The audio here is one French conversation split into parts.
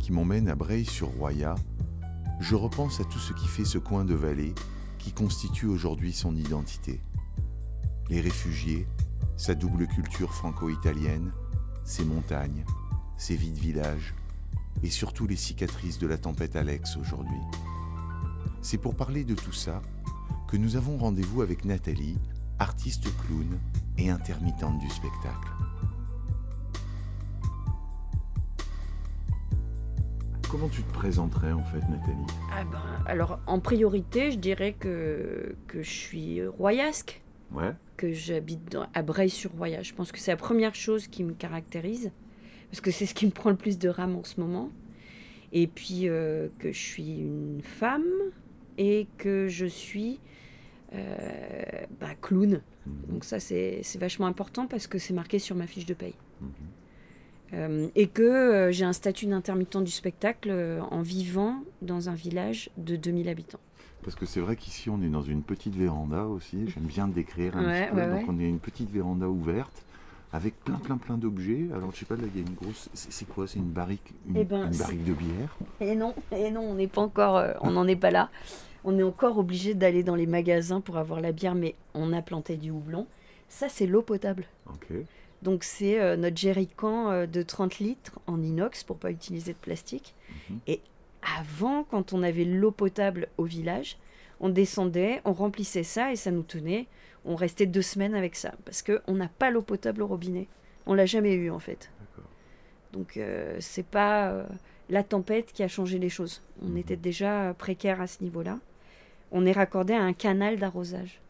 Qui m'emmène à Breil-sur-Roya, je repense à tout ce qui fait ce coin de vallée qui constitue aujourd'hui son identité. Les réfugiés, sa double culture franco-italienne, ses montagnes, ses vides villages et surtout les cicatrices de la tempête Alex aujourd'hui. C'est pour parler de tout ça que nous avons rendez-vous avec Nathalie, artiste clown et intermittente du spectacle. Comment tu te présenterais en fait, Nathalie ah ben, Alors, en priorité, je dirais que, que je suis royasque. Ouais. Que j'habite à Breil-sur-Roya. Je pense que c'est la première chose qui me caractérise. Parce que c'est ce qui me prend le plus de rame en ce moment. Et puis euh, que je suis une femme et que je suis euh, bah, clown. Mhm. Donc ça, c'est c'est vachement important parce que c'est marqué sur ma fiche de paye. Mhm. Euh, et que euh, j'ai un statut d'intermittent du spectacle euh, en vivant dans un village de 2000 habitants. Parce que c'est vrai qu'ici on est dans une petite véranda aussi, j'aime bien décrire un Ouais, petit peu. ouais, Donc ouais. on est une petite véranda ouverte avec plein plein plein d'objets. Alors je sais pas, là il y a une grosse... C'est quoi? C'est une barrique, une, Eh ben, une barrique de bière? Et non, et non, on n'est pas encore, on n'en est pas là. On est encore obligé d'aller dans les magasins pour avoir la bière, mais on a planté du houblon. Ça, c'est l'eau potable. Ok. Donc c'est euh, notre jerrycan euh, de 30 litres en inox pour pas utiliser de plastique. Mhm. Et avant, quand on avait l'eau potable au village, on descendait, on remplissait ça et ça nous tenait. On restait deux semaines avec ça parce que on n'a pas l'eau potable au robinet. On l'a jamais eu en fait. Donc euh, c'est pas euh, la tempête qui a changé les choses. On Mhm. était déjà précaire à ce niveau-là. On est raccordé à un canal d'arrosage.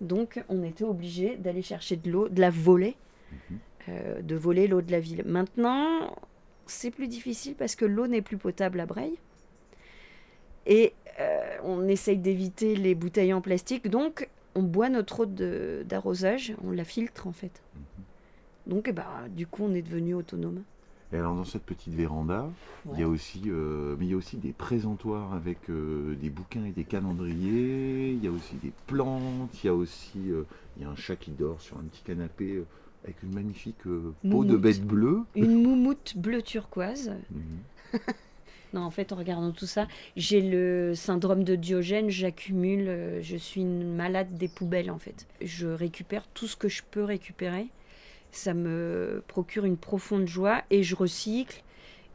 Donc on était obligé d'aller chercher de l'eau, de la voler, Mhm. euh, de voler l'eau de la ville. Maintenant, c'est plus difficile parce que l'eau n'est plus potable à Breil. Et euh, on essaye d'éviter les bouteilles en plastique. Donc on boit notre eau d'arrosage, on la filtre en fait. Mhm. Donc eh ben, du coup on est devenu autonome. Et alors dans cette petite véranda, il y a aussi, euh, mais il y a aussi des présentoirs avec euh, des bouquins et des calendriers. Il y a aussi des plantes. Il y a aussi, euh, il y a un chat qui dort sur un petit canapé avec une magnifique peau de bête bleue. Une moumoute bleu turquoise. Mhm. Non, en fait, en regardant tout ça, j'ai le syndrome de Diogène, j'accumule, je suis une malade des poubelles en fait. Je récupère tout ce que je peux récupérer. Ça me procure une profonde joie et je recycle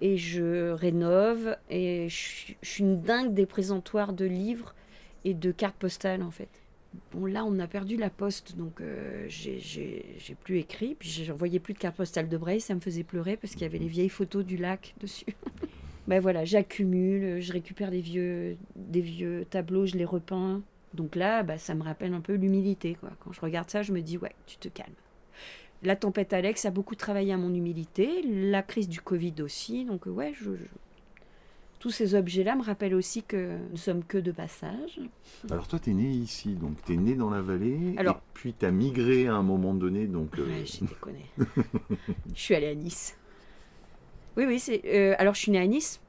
et je rénove et je, suis- une dingue des présentoirs de livres et de cartes postales en fait. Bon là on a perdu la poste donc euh, j'ai- plus écrit puis j'envoyais plus de cartes postales de Breil, ça me faisait pleurer parce qu'il y avait les vieilles photos du lac dessus. Ben voilà, j'accumule, je récupère des vieux, des vieux tableaux, je les repeins. Donc là, bah, ça me rappelle un peu l'humilité. Quand je regarde ça, je me dis, ouais, tu te calmes. La tempête Alex a beaucoup travaillé à mon humilité, la crise du Covid aussi. Donc euh, ouais, je, je- tous ces objets-là me rappellent aussi que nous sommes que de passage. Alors toi, tu es né ici, donc tu es né dans la vallée, Alors- et puis tu as migré à un moment donné, donc... euh, Ouais, j'ai déconné. je suis allée à Nice. Oui, oui, c'est. euh, alors, je suis née à Nice.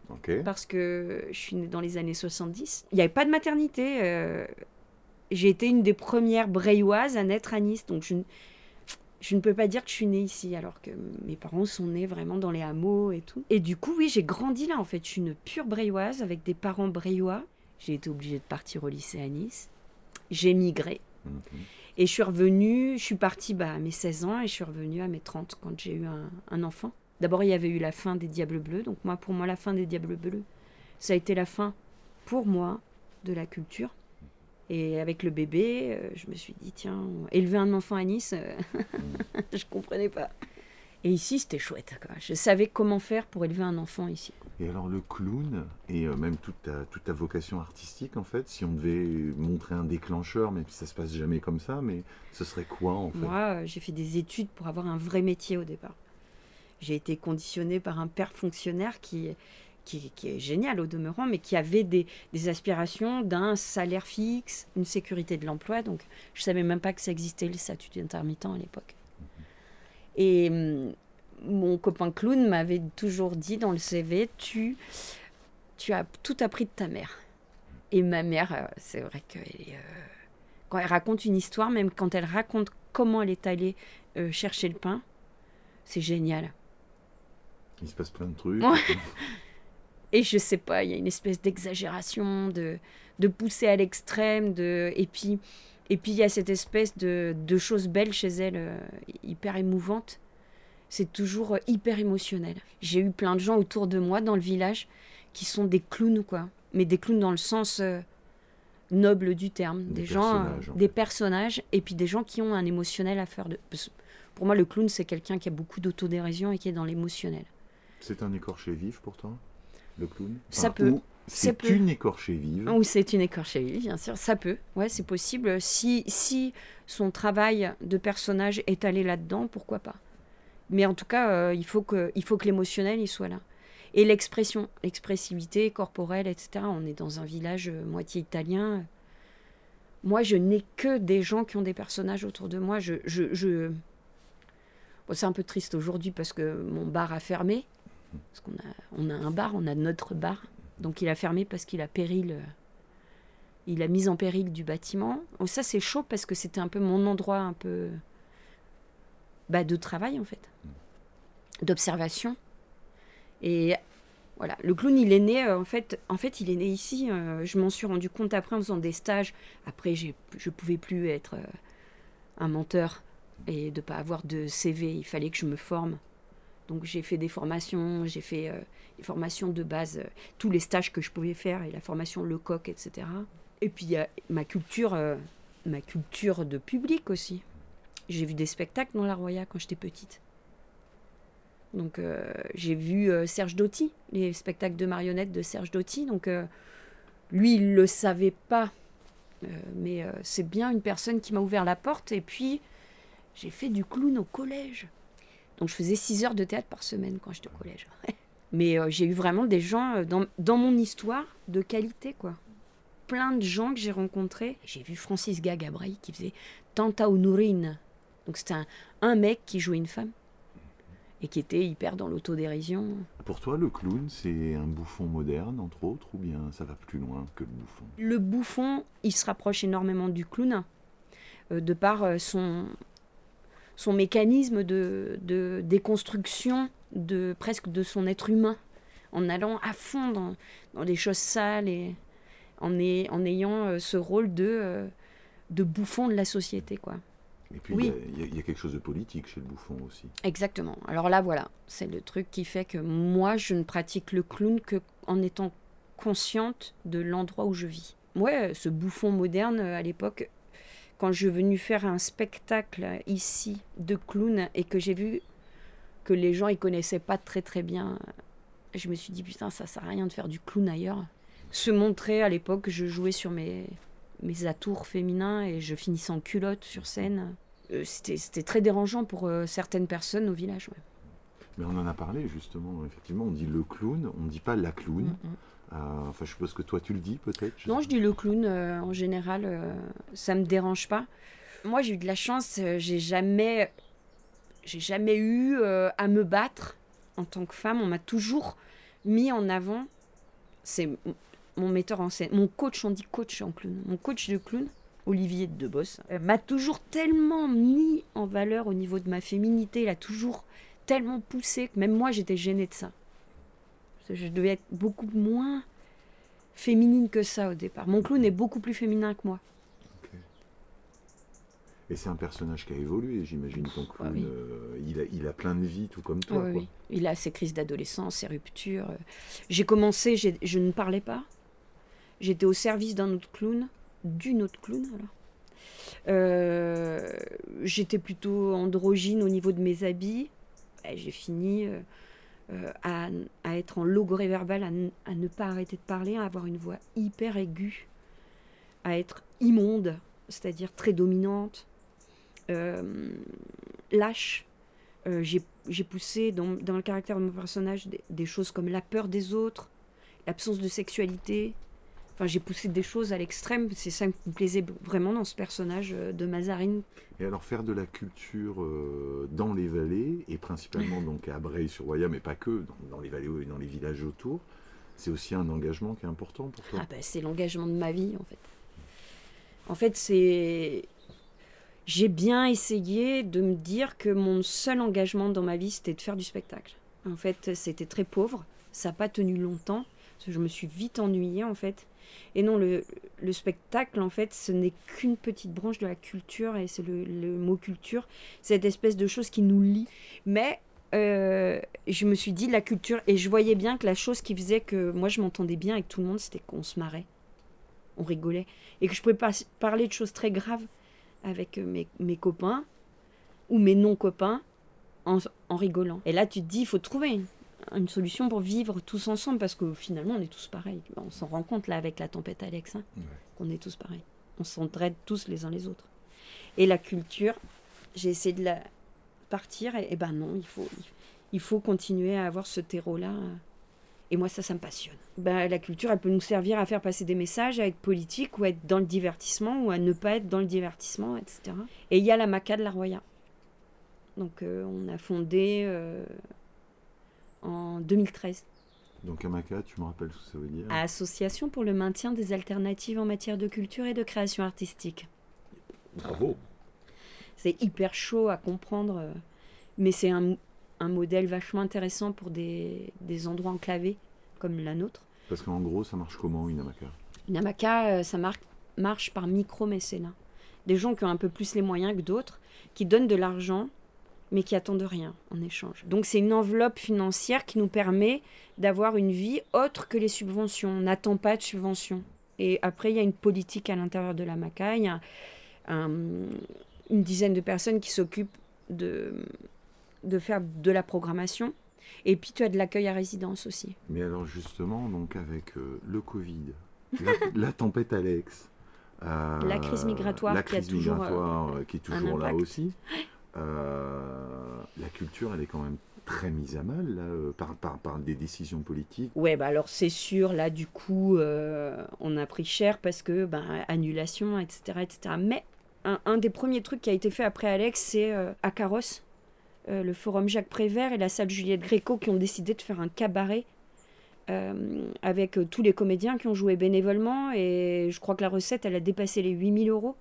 parce que je suis née dans les années 70. Il n'y avait pas de maternité. euh, J'ai été une des premières Breilloises à naître à Nice, donc je, je ne peux pas dire que je suis née ici, alors que mes parents sont nés vraiment dans les hameaux et tout. Et du coup, oui, j'ai grandi là en fait. Je suis une pure Breilloise avec des parents breillois. J'ai été obligée de partir au lycée à Nice. J'ai migré. Mhm. Et je suis revenue, je suis partie bah, à mes 16 ans et je suis revenue à mes 30 quand j'ai eu un, un enfant. D'abord, il y avait eu la fin des Diables Bleus. Donc moi, pour moi, la fin des Diables Bleus, ça a été la fin, pour moi, de la culture. Et avec le bébé, euh, je me suis dit, tiens, élever un enfant à Nice, euh, je comprenais pas. Et ici, c'était chouette. Quoi. Je savais comment faire pour élever un enfant ici. Et alors le clown, et euh, même toute ta, toute ta vocation artistique, en fait, si on devait montrer un déclencheur, même si ça se passe jamais comme ça, mais ce serait quoi en fait? Moi, j'ai fait des études pour avoir un vrai métier au départ. J'ai été conditionnée par un père fonctionnaire qui, qui, qui est génial au demeurant, mais qui avait des, des aspirations d'un salaire fixe, une sécurité de l'emploi. Donc, je savais même pas que ça existait le statut d'intermittent à l'époque. Et hum, mon copain clown m'avait toujours dit dans le CV, tu, tu as tout appris de ta mère. Et ma mère, euh, c'est vrai est, euh, quand elle raconte une histoire, même quand elle raconte comment elle est allée euh, chercher le pain, c'est génial. Il se passe plein de trucs. Et je sais pas, il y a une espèce d'exagération, de, de pousser à l'extrême, de et puis et puis il y a cette espèce de, de choses belles chez elle, euh, hyper émouvantes. C'est toujours euh, hyper émotionnel. J'ai eu plein de gens autour de moi dans le village qui sont des clowns quoi, mais des clowns dans le sens euh, noble du terme, des, gens, des personnages, et puis des gens qui ont un émotionnel à faire de. Pour moi, le clown c'est quelqu'un qui a beaucoup d'autodérision et qui est dans l'émotionnel. C'est un écorché vif pour toi, le clown Ça peut. C'est une écorchée vive. Ou c'est une écorchée vive, bien sûr. Ça peut. Ouais, c'est possible. Si, si son travail de personnage est allé là-dedans, pourquoi pas. Mais en tout cas, euh, il faut que, il faut que l'émotionnel il soit là. Et l'expression, l'expressivité corporelle, etc. On est dans un village euh, moitié italien. Moi, je n'ai que des gens qui ont des personnages autour de moi. Je, je, je... c'est un peu triste aujourd'hui parce que mon bar a fermé. Parce qu'on a, on a un bar, on a notre bar. Donc il a fermé parce qu'il a péril. Euh, il a mis en péril du bâtiment. Oh, ça c'est chaud parce que c'était un peu mon endroit un peu bah, de travail en fait, d'observation. Et voilà, le clown il est né euh, en fait, en fait il est né ici. Euh, je m'en suis rendu compte après en faisant des stages. Après je ne pouvais plus être un menteur et de pas avoir de CV. Il fallait que je me forme. Donc j'ai fait des formations, j'ai fait euh, des formations de base, euh, tous les stages que je pouvais faire et la formation le coq, etc. Et puis il y a ma culture, euh, ma culture de public aussi. J'ai vu des spectacles dans la Roya quand j'étais petite. Donc j'ai vu Serge Doty, les spectacles de marionnettes de Serge Doty. Donc lui, il ne le savait pas. mais c'est bien une personne qui m'a ouvert la porte. Et puis j'ai fait du clown au collège. Donc je faisais 6 heures de théâtre par semaine quand j'étais au collège. Mais euh, j'ai eu vraiment des gens euh, dans, dans, mon histoire de qualité, quoi. Plein de gens que j'ai rencontrés. J'ai vu Francis Gagabraï qui faisait Tanta Nourine. Donc c'était un, un, mec qui jouait une femme et qui était hyper dans l'autodérision. Pour toi, le clown, c'est un bouffon moderne, entre autres, ou bien ça va plus loin que le bouffon? Le bouffon, il se rapproche énormément du clown, euh, de par son, son mécanisme de, de déconstruction de presque de son être humain, en allant à fond dans, dans les choses sales et en, en ayant euh, ce rôle de, euh, de bouffon de la société. quoi. Et puis oui. il y, a quelque chose de politique chez le bouffon aussi. Exactement. Alors là, voilà, c'est le truc qui fait que moi, je ne pratique le clown que en étant consciente de l'endroit où je vis. Ouais, ce bouffon moderne, à l'époque, quand je suis venue faire un spectacle ici de clown et que j'ai vu que les gens ils connaissaient pas très très bien, je me suis dit putain ça sert à rien de faire du clown ailleurs. Se montrer à l'époque, je jouais sur mes mes atours féminins et je finissais en culotte sur scène. Euh, c'était très dérangeant pour euh, certaines personnes au village. Mais on en a parlé justement, effectivement, on dit le clown, on ne dit pas la clown. Mm, mm. Euh, enfin, je suppose que toi, tu le dis peut-être Non, je dis le clown euh, en général. ça euh, ça me dérange pas. Moi, j'ai eu de la chance. j'ai jamais, j'ai jamais eu à me battre en tant que femme. On m'a toujours mis en avant. C'est mon metteur en scène, mon coach. On dit coach en clown. Mon coach de clown. Olivier de Debos, m'a toujours tellement mis en valeur au niveau de ma féminité, il a toujours tellement poussé que même moi j'étais gênée de ça. Je devais être beaucoup moins féminine que ça au départ. Mon clown est beaucoup plus féminin que moi. Et c'est un personnage qui a évolué, j'imagine, ton clown. Euh, il, a, il, a, plein de vie, tout comme toi. Oui, Il a ses crises d'adolescence, ses ruptures. J'ai commencé, je ne parlais pas. J'étais au service d'un autre clown, d'une autre clown. Euh, j'étais plutôt androgyne au niveau de mes habits. J'ai fini euh, euh, à, être en logoré verbal, à, ne pas arrêter de parler, à avoir une voix hyper aiguë, à être immonde, c'est-à-dire très dominante, euh, lâche. Euh, j'ai poussé dans, le caractère de mon personnage des choses comme la peur des autres, l'absence de sexualité, Enfin, j'ai poussé des choses à l'extrême. C'est ça qui me plaisait vraiment dans ce personnage de Mazarine. Et alors, faire de la culture dans les vallées, et principalement donc à Breil-sur-Roya, mais pas que, dans, les vallées et dans les villages autour, c'est aussi un engagement qui est important pour toi ah ben, C'est l'engagement de ma vie, en fait. En fait, c'est. J'ai bien essayé de me dire que mon seul engagement dans ma vie, c'était de faire du spectacle. En fait, c'était très pauvre. Ça n'a pas tenu longtemps. je me suis vite ennuyée, en fait. Et non, le, spectacle, en fait, ce n'est qu'une petite branche de la culture, et c'est le, mot culture, cette espèce de chose qui nous lie. Mais euh, je me suis dit la culture, et je voyais bien que la chose qui faisait que moi je m'entendais bien avec tout le monde, c'était qu'on se marrait, on rigolait, et que je pouvais pas parler de choses très graves avec euh, mes, copains ou mes non-copains en, rigolant. Et là, tu te dis, il faut trouver une, solution pour vivre tous ensemble, parce que finalement, on est tous pareils. On s'en rend compte là avec la tempête Alex, hein, qu'on est tous pareils. On s'entraide tous les uns les autres. Et la culture, j'ai essayé de la partir, et, ben non, il faut, il faut continuer à avoir ce terreau-là. Et moi, ça, ça me passionne. Ben, la culture, elle peut nous servir à faire passer des messages, à être politique, ou à être dans le divertissement, ou à ne pas être dans le divertissement, etc. Et il y a la MACA de la Roya. Donc, euh, on a fondé euh, en 2013. Donc, AMACA, tu me rappelles ce que ça veut dire Association pour le maintien des alternatives en matière de culture et de création artistique. Bravo C'est hyper chaud à comprendre, euh, mais c'est un, un modèle vachement intéressant pour des, des endroits enclavés comme la nôtre. Parce qu'en gros, ça marche comment une hamaca? Une hamaca, euh, ça marche par micro-mécénat. Des gens qui ont un peu plus les moyens que d'autres, qui donnent de l'argent, mais qui attendent rien en échange. Donc c'est une enveloppe financière qui nous permet d'avoir une vie autre que les subventions. On n'attend pas de subventions. Et après, il y a une politique à l'intérieur de la MACA. Il y a une dizaine de personnes qui s'occupent de, de faire de la programmation. Et puis tu as de l'accueil à résidence aussi. Mais alors justement, donc avec euh, le Covid, la, tempête Alex, euh, la crise migratoire, la crise qui, a toujours, euh, qui est toujours là aussi, la culture, elle est quand même très mise à mal là, par, par, des décisions politiques. Ouais, bah alors c'est sûr, là du coup, on a pris cher parce que bah, annulation, etc., etc. Mais un, des premiers trucs qui a été fait après Alex, c'est à Carrosse euh, le Forum Jacques Prévert et la salle Juliette Gréco qui ont décidé de faire un cabaret euh, avec euh, tous les comédiens qui ont joué bénévolement. Et je crois que la recette, elle a dépassé les 8000 euros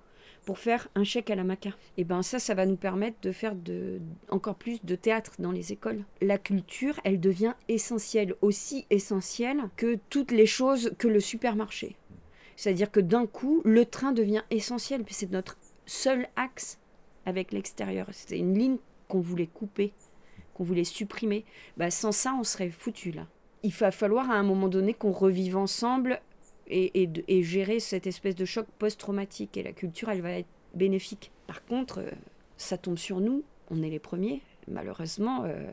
pour faire un chèque à la maca. Et ben ça, ça va nous permettre de faire de, encore plus de théâtre dans les écoles. La culture, elle devient essentielle, aussi essentielle que toutes les choses que le supermarché. C'est-à-dire que d'un coup, le train devient essentiel, puis c'est notre seul axe avec l'extérieur. C'était une ligne qu'on voulait couper, qu'on voulait supprimer, bah, sans ça, on serait foutu là. Il va falloir à un moment donné qu'on revive ensemble et, gérer cette espèce de choc post-traumatique. Et la culture, elle va être bénéfique. Par contre, euh, ça tombe sur nous, on est les premiers. Malheureusement, euh,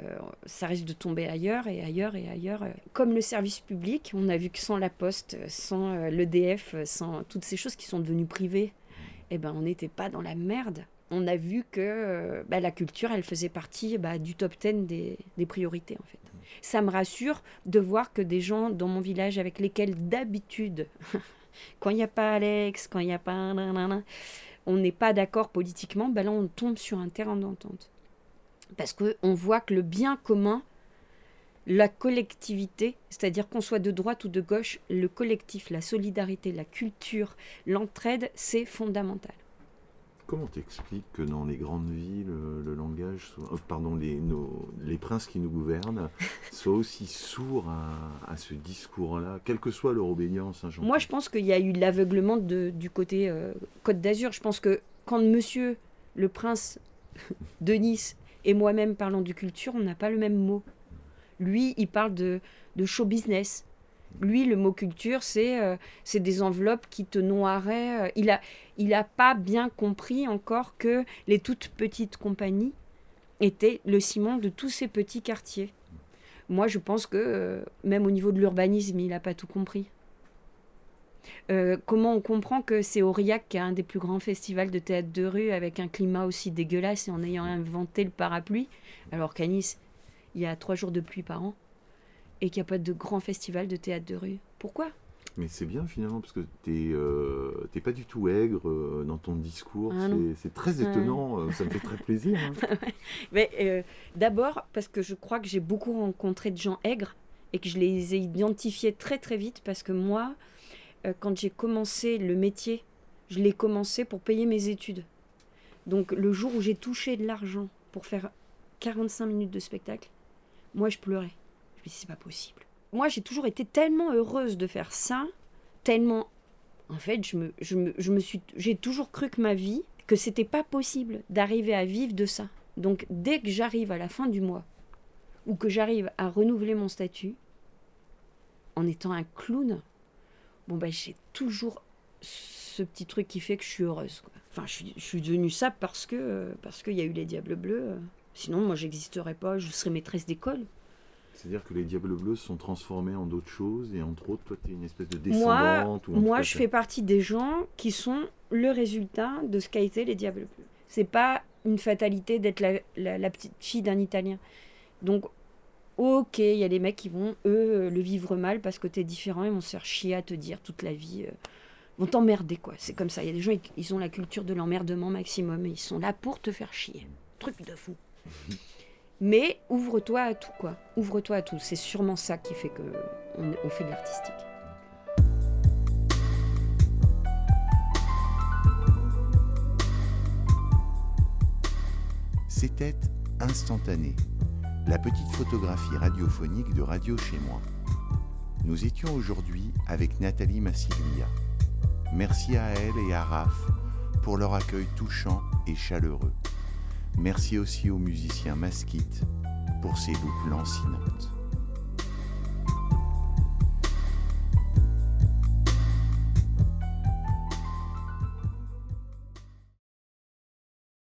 ça risque de tomber ailleurs et ailleurs et ailleurs. Comme le service public, on a vu que sans la poste, sans euh, l'EDF, sans toutes ces choses qui sont devenues privées, eh ben, on n'était pas dans la merde on a vu que bah, la culture, elle faisait partie bah, du top 10 des, priorités, en fait. Ça me rassure de voir que des gens dans mon village avec lesquels d'habitude, quand il n'y a pas Alex, quand il n'y a pas... on n'est pas d'accord politiquement, bah là on tombe sur un terrain d'entente. Parce qu'on voit que le bien commun, la collectivité, c'est-à-dire qu'on soit de droite ou de gauche, le collectif, la solidarité, la culture, l'entraide, c'est fondamental. Comment t'expliques que dans les grandes villes, le langage, euh, pardon, les, les princes qui nous gouvernent soient aussi sourds à, ce discours-là, quelle que soit leur obédience hein, Moi, je pense qu'il y a eu l'aveuglement du côté euh, Côte d'Azur. Je pense que quand monsieur, le prince de Nice, et moi-même parlons de culture, on n'a pas le même mot. Lui, il parle de, de show business. Lui, le mot culture, c'est euh, c'est des enveloppes qui te noieraient. Euh, il n'a il a pas bien compris encore que les toutes petites compagnies étaient le ciment de tous ces petits quartiers. Moi, je pense que euh, même au niveau de l'urbanisme, il n'a pas tout compris. comment on comprend que c'est Aurillac qui a un des plus grands festivals de théâtre de rue avec un climat aussi dégueulasse et en ayant inventé le parapluie, alors qu'à il y a trois jours de pluie par an? Et qu'il n'y a pas de grand festival de théâtre de rue. Pourquoi? Mais c'est bien finalement parce que tu n'es euh, pas du tout aigre euh, dans ton discours. Ah c'est très étonnant, euh, ça me fait très plaisir. Hein. Mais euh, d'abord parce que je crois que j'ai beaucoup rencontré de gens aigres et que je les ai identifiés très très vite parce que moi, quand j'ai commencé le métier, je l'ai commencé pour payer mes études. Donc le jour où j'ai touché de l'argent pour faire 45 minutes de spectacle, Moi, je pleurais. C'est pas possible. Moi, j'ai toujours été tellement heureuse de faire ça, tellement. En fait, je me, je me, je me suis, j'ai toujours cru que ma vie, que c'était pas possible d'arriver à vivre de ça. Donc, dès que j'arrive à la fin du mois, ou que j'arrive à renouveler mon statut, en étant un clown, bon, ben, j'ai toujours ce petit truc qui fait que je suis heureuse. Enfin, je suis, je suis devenue ça parce que parce qu'il y a eu les Diables Bleus. Sinon, moi, j'existerais pas, je serais maîtresse d'école. C'est-à-dire que les Diables Bleus sont transformés en d'autres choses et entre autres, toi, tu es une espèce de descendante Moi, moi je fais partie des gens qui sont le résultat de ce qu'a été les Diables Bleus. C'est pas une fatalité d'être la, la, petite fille d'un Italien. Donc, ok, il y a des mecs qui vont, eux, le vivre mal parce que tu es différent, ils vont se faire chier à te dire toute la vie. Euh, vont t'emmerder, quoi. C'est comme ça. Il y a des gens, ils ont la culture de l'emmerdement maximum et ils sont là pour te faire chier. Truc de fou. Mais ouvre-toi à tout, quoi. Ouvre-toi à tout. C'est sûrement ça qui fait que on, fait de l'artistique. C'était instantané, la petite photographie radiophonique de Radio chez moi. Nous étions aujourd'hui avec Nathalie Massiglia. Merci à elle et à Raph pour leur accueil touchant et chaleureux. Merci aussi au musicien Masquite pour ses boucles lancinantes.